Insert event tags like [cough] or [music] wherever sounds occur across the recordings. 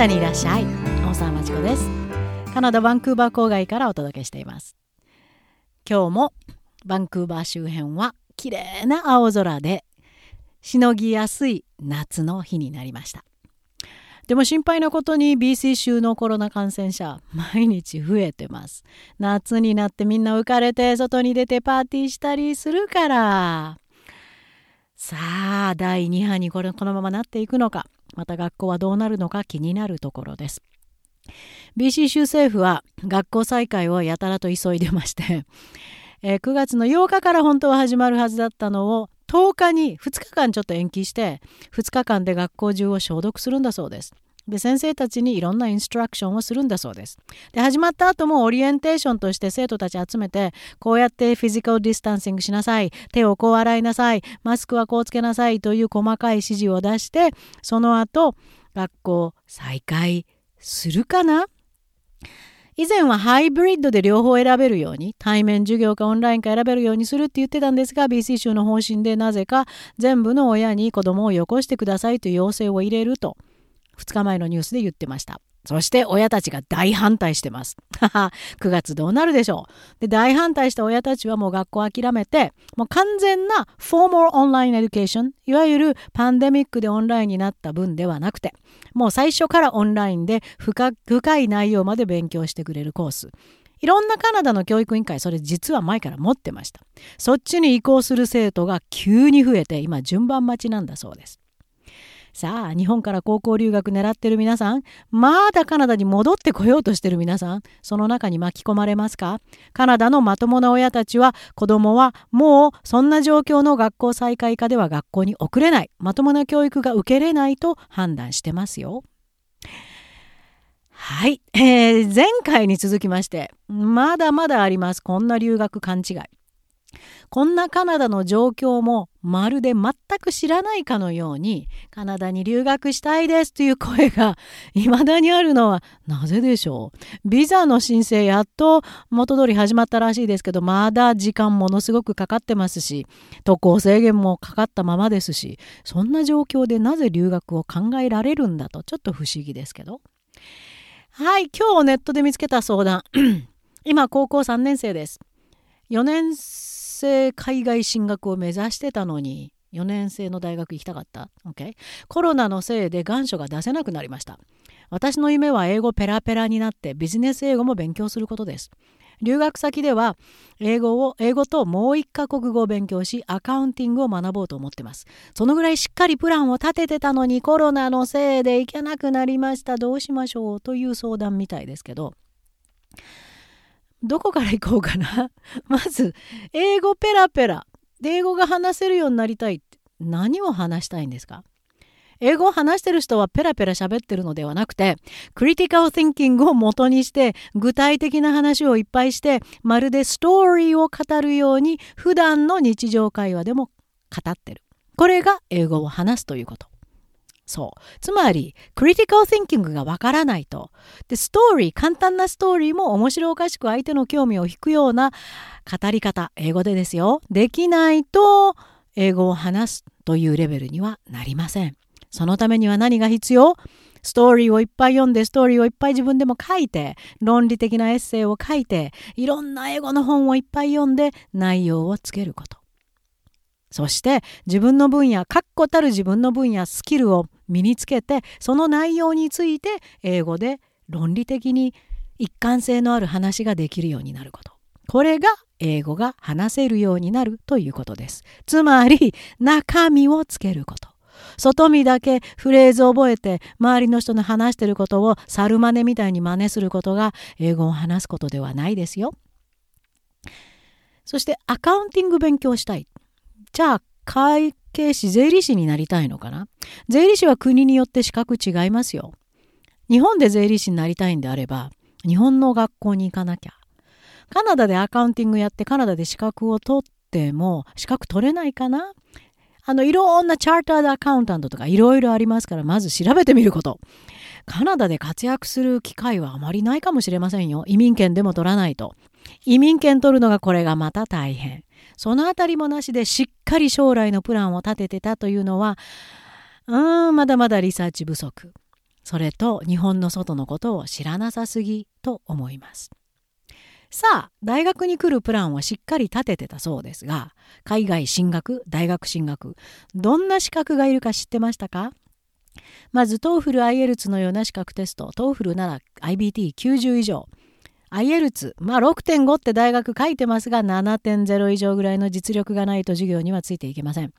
ナにいらっしゃい。大沢まちこです。カナダバンクーバー郊外からお届けしています。今日もバンクーバー周辺は綺麗な青空でしのぎやすい夏の日になりました。でも心配なことに BC 州のコロナ感染者毎日増えてます。夏になってみんな浮かれて外に出てパーティーしたりするから。さあ第2波にこれこのままなっていくのか。また学校はどうなるのか気になるところです BC 州政府は学校再開をやたらと急いでまして [laughs] え、9月の8日から本当は始まるはずだったのを10日に2日間ちょっと延期して2日間で学校中を消毒するんだそうです。で先生たちにいろんなインストラクションをするんだそうです。で始まった後もオリエンテーションとして生徒たち集めてこうやってフィジカルディスタンシングしなさい。手をこう洗いなさい。マスクはこうつけなさい。という細かい指示を出してその後学校再開するかな？以前はハイブリッドで両方選べるように対面授業かオンラインか選べるようにするって言ってたんですが BC 州の方針でなぜか全部の親に子供をよこしてくださいという要請を入れると。2日前のニュースで言ってました。そして親たちが大反対してます。[laughs] 9月どうなるでしょう。で、大反対した親たちはもう学校諦めて、もう完全な formal online education、いわゆるパンデミックでオンラインになった分ではなくて、もう最初からオンラインで深深い内容まで勉強してくれるコース。いろんなカナダの教育委員会、それ実は前から持ってました。そっちに移行する生徒が急に増えて、今順番待ちなんだそうです。さあ日本から高校留学狙ってる皆さん。まだカナダに戻ってこようとしてる皆さん。その中に巻き込まれますか？カナダのまともな親たちは子供はもうそんな状況の学校再開下では学校に送れない。まともな教育が受けれないと判断してますよ。はい、えー、前回に続きましてまだまだあります。こんな留学勘違い。こんなカナダの状況もまるで全く知らないかのようにカナダに留学したいですという声が [laughs] 未だにあるのはなぜでしょう？ビザの申請やっと元通り始まったらしいですけどまだ時間ものすごくかかってますし渡航制限もかかったままですしそんな状況でなぜ留学を考えられるんだとちょっと不思議ですけど。はい今日ネットで見つけた相談。[clears throat] 今高校3年生です。4年生海外進学を目指してたのに4年生の大学行きたかった、okay? コロナのせいで願書が出せなくなりました。私の夢は英語ペラペラになってビジネス英語も勉強することです。留学先では英語を英語ともう一カ国語を勉強しアカウンティングを学ぼうと思ってます。そのぐらいしっかりプランを立ててたのにコロナのせいで行けなくなりました。どうしましょう？という相談みたいですけど。どこから行こうかな？[laughs] まず英語ペラペラ。英語が話せるようになりたいって。何を話したいんですか？英語を話してる人はペラペラ喋ってるのではなくてクリティカル・ティンキングを元にして具体的な話をいっぱいしてまるでストーリーを語るように普段の日常会話でも語ってる。これが英語を話すということ。そう。つまり、クリティカル・ティンキングがわからないと。で、ストーリー、簡単なストーリーも面白おかしく相手の興味を引くような語り方、英語でですよ。できないと、英語を話すというレベルにはなりません。そのためには何が必要？ストーリーをいっぱい読んで、ストーリーをいっぱい自分でも書いて、論理的なエッセイを書いて、いろんな英語の本をいっぱい読んで、内容をつけること。そして自分の分野確固たる自分の分野スキルを身につけてその内容について英語で論理的に一貫性のある話ができるようになること。これが英語が話せるようになるということです。つまり中身をつけること。外見だけフレーズを覚えて周りの人の話してることを猿真似みたいに真似することが英語を話すことではないですよ。そしてアカウンティング勉強したい。じゃあ会計士税理士になりたいのかな？税理士は国によって資格違いますよ。日本で税理士になりたいんであれば日本の学校に行かなきゃ。カナダでアカウンティングやってカナダで資格を取っても資格取れないかな？あのいろんなチャータードアカウンタントとかいろいろありますからまず調べてみること。カナダで活躍する機会はあまりないかもしれませんよ。移民権でも取らないと。移民権取るのがこれがまた大変。そのあたりもなしでしっかり将来のプランを立ててたというのはうーんまだまだリサーチ不足それと日本の外のことを知らなさすぎと思います。さあ大学に来るプランをしっかり立ててたそうですが海外進学大学進学どんな資格がいるか知ってましたか？まず TOEFL、IELTS のような資格テスト TOEFL なら IBT90 以上 IELTS まあ6.5って大学書いてますが7.0以上ぐらいの実力がないと授業にはついていけません。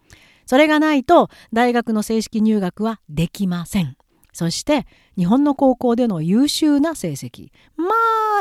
それがないと大学の正式入学はできません。そして日本の高校での優秀な成績。ま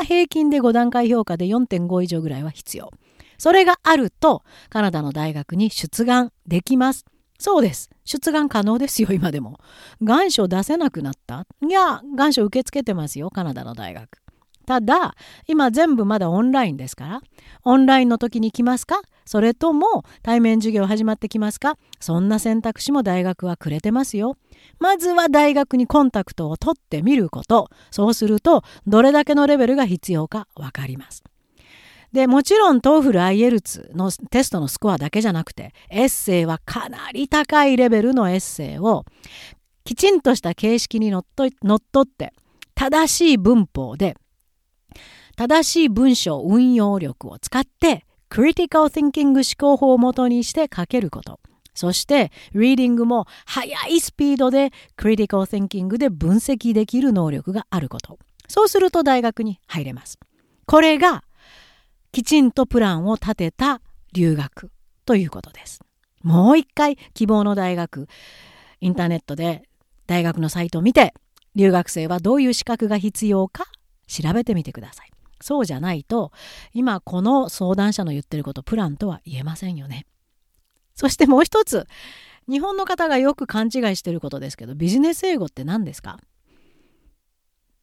あ平均で5段階評価で4.5以上ぐらいは必要。それがあるとカナダの大学に出願できます。そうです。出願可能ですよ今でも。願書出せなくなった。いや願書受け付けてますよカナダの大学。ただ今全部まだオンラインですからオンラインの時に来ますか？それとも対面授業始まってきますか？そんな選択肢も大学はくれてますよ。まずは大学にコンタクトを取ってみること。そうすると、どれだけのレベルが必要かわかります。で、もちろん TOEFL、IELTS のテストのスコアだけじゃなくて、エッセイはかなり高いレベルのエッセイを、きちんとした形式にのっとのっとって、正しい文法で、正しい文章運用力を使って、クリティカル・ティンキング思考法をもとにして書けること。そして、リーディングも速いスピードでクリティカル・ティンキングで分析できる能力があること。そうすると大学に入れます。これが、きちんとプランを立てた留学ということです。もう一回、希望の大学、インターネットで大学のサイトを見て、留学生はどういう資格が必要か調べてみてください。そうじゃないと、今この相談者の言ってることプランとは言えませんよね。そしてもう一つ日本の方がよく勘違いしてることですけどビジネス英語って何ですか？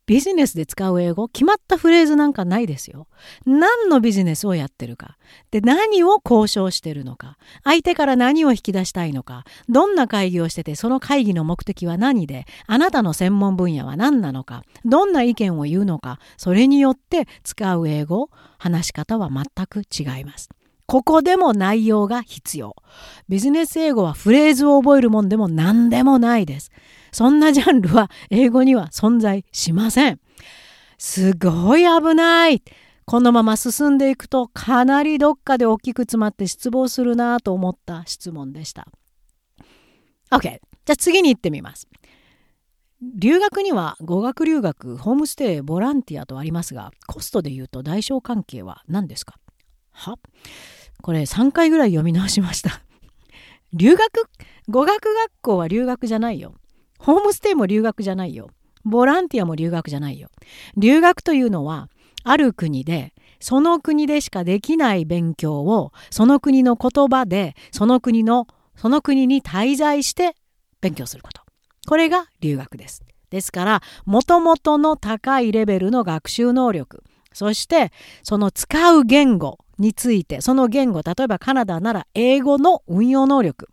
ビジネスで使う英語決まったフレーズなんかないですよ。何のビジネスをやってるか。で、何を交渉してるのか。相手から何を引き出したいのか。どんな会議をしてて、その会議の目的は何で、あなたの専門分野は何なのか。どんな意見を言うのか。それによって使う英語、話し方は全く違います。ここでも内容が必要。ビジネス英語はフレーズを覚えるもんでも何でもないです。そんなジャンルは英語には存在しません。すごい危ない。このまま進んでいくとかなりどっかで大きく詰まって失望するなと思った質問でした。OK。じゃあ次に行ってみます。留学には語学留学、ホームステイ、ボランティアとありますが、コストで言うと大小関係は何ですか？は？これ3回ぐらい読み直しました留学？語学学校は留学じゃないよ。ホームステイも留学じゃないよ。ボランティアも留学じゃないよ。留学というのは、ある国で、その国でしかできない勉強を、その国の言葉で、その国の、その国に滞在して勉強すること。これが留学です。ですから、もともとの高いレベルの学習能力、そしてその使う言語についてその言語例えばカナダなら英語の運用能力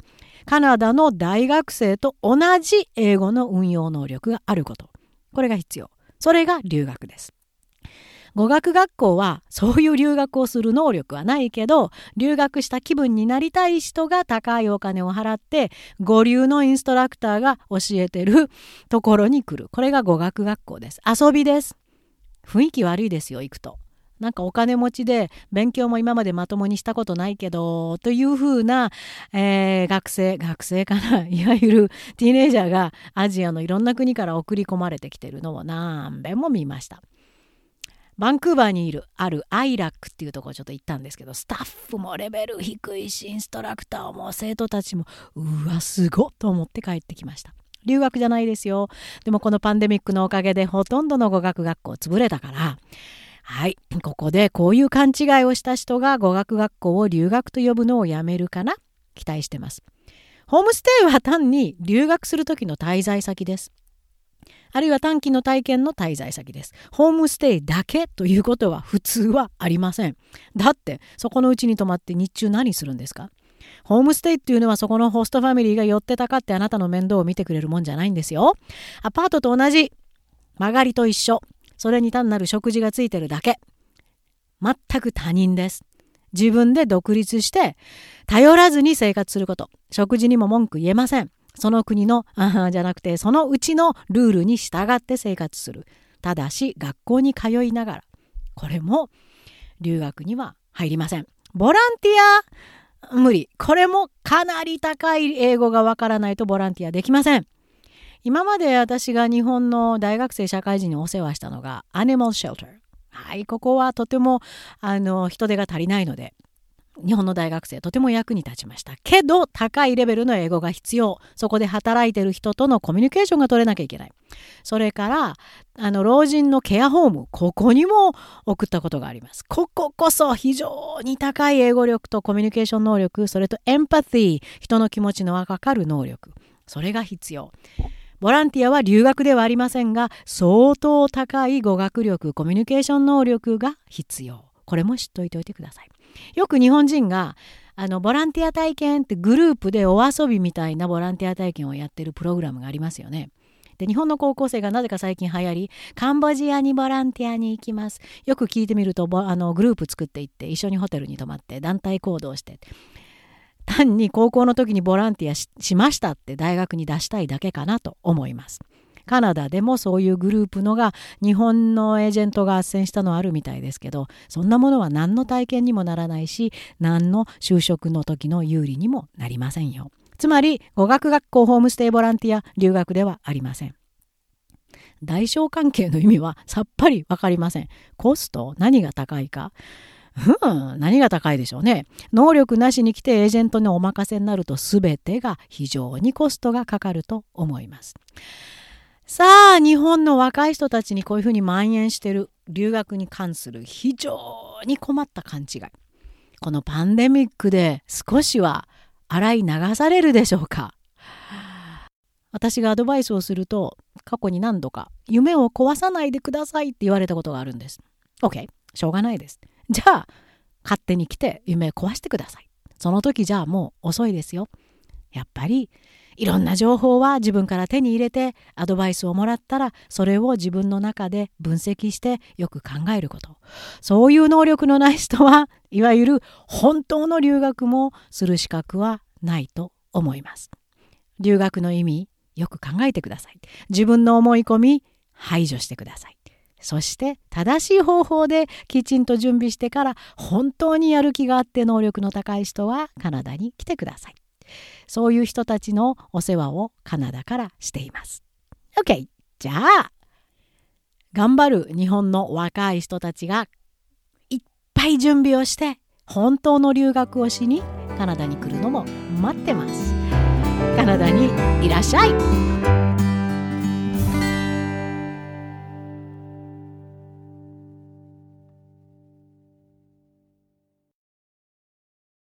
カナダの大学生と同じ英語の運用能力があること。これが必要。それが留学です。語学学校はそういう留学をする能力はないけど留学した気分になりたい人が高いお金を払って五流のインストラクターが教えてるところに来る。これが語学学校です。遊びです。雰囲気悪いですよ行くと。なんかお金持ちで勉強も今までまともにしたことないけどというふうな、えー、学生学生かな [laughs] いわゆるティーネイジャーがアジアのいろんな国から送り込まれてきてるのを何べんも見ました。バンクーバーにいるあるアイラックっていうところちょっと行ったんですけどスタッフもレベル低いしインストラクターも生徒たちもうわすごっと思って帰ってきました。留学じゃないですよ。でもこのパンデミックのおかげでほとんどの語学学校潰れたから、はい、ここでこういう勘違いをした人が語学学校を留学と呼ぶのをやめるかな？期待してます。ホームステイは単に留学する時の滞在先です。あるいは短期の体験の滞在先です。ホームステイだけということは普通はありません。だってそこのうちに泊まって日中何するんですか？ホームステイっていうのはそこのホストファミリーが寄ってたかってあなたの面倒を見てくれるもんじゃないんですよ。アパートと同じ。曲がりと一緒。それに単なる食事がついてるだけ。全く他人です。自分で独立して頼らずに生活すること。食事にも文句言えません。その国のあじゃなくてそのうちのルールに従って生活するただし学校に通いながらこれも留学には入りませんボランティア？無理これもかなり高い英語がわからないとボランティアできません今まで私が日本の大学生社会人にお世話したのがアニマルシェルターはいここはとてもあの人手が足りないので日本の大学生とても役に立ちました。けど高いレベルの英語が必要。そこで働いてる人とのコミュニケーションが取れなきゃいけない。それからあの老人のケアホームここにも送ったことがあります。こここそ非常に高い英語力とコミュニケーション能力それとエンパティ人の気持ちの分かる能力。それが必要。ボランティアは留学ではありませんが相当高い語学力コミュニケーション能力が必要。これも知っておいておいてください。よく日本人があのボランティア体験ってグループでお遊びみたいなボランティア体験をやってるプログラムがありますよね。で日本の高校生がなぜか最近流行りカンボジアにボランティアに行きます。よく聞いてみるとあのグループ作っていって一緒にホテルに泊まって団体行動して。単に高校の時にボランティアしましたって大学に出したいだけかなと思います。カナダでもそういうグループのが日本のエージェントが斡旋したのはあるみたいですけどそんなものは何の体験にもならないし何の就職の時の有利にもなりませんよ。つまり語学学校ホームステイボランティア留学ではありません。大小関係の意味はさっぱり分かりません。コスト？何が高いか？うん、何が高いでしょうね。能力なしに来てエージェントにお任せになると全てが非常にコストがかかると思います。さあ日本の若い人たちにこういうふうに蔓延してる留学に関する非常に困った勘違いこのパンデミックで少しは洗い流されるでしょうか私がアドバイスをすると過去に何度か夢を壊さないでくださいって言われたことがあるんです OK しょうがないですじゃあ勝手に来て夢壊してください。その時じゃあもう遅いですよ。やっぱりいろんな情報は自分から手に入れてアドバイスをもらったらそれを自分の中で分析してよく考えること。そういう能力のない人はいわゆる本当の留学もする資格はないと思います。留学の意味よく考えてください。自分の思い込み排除してください。そして正しい方法できちんと準備してから本当にやる気があって能力の高い人はカナダに来てくださいそういう人たちのお世話をカナダからしています。OK! じゃあ、頑張る日本の若い人たちがいっぱい準備をして本当の留学をしにカナダに来るのも待ってます。カナダにいらっしゃい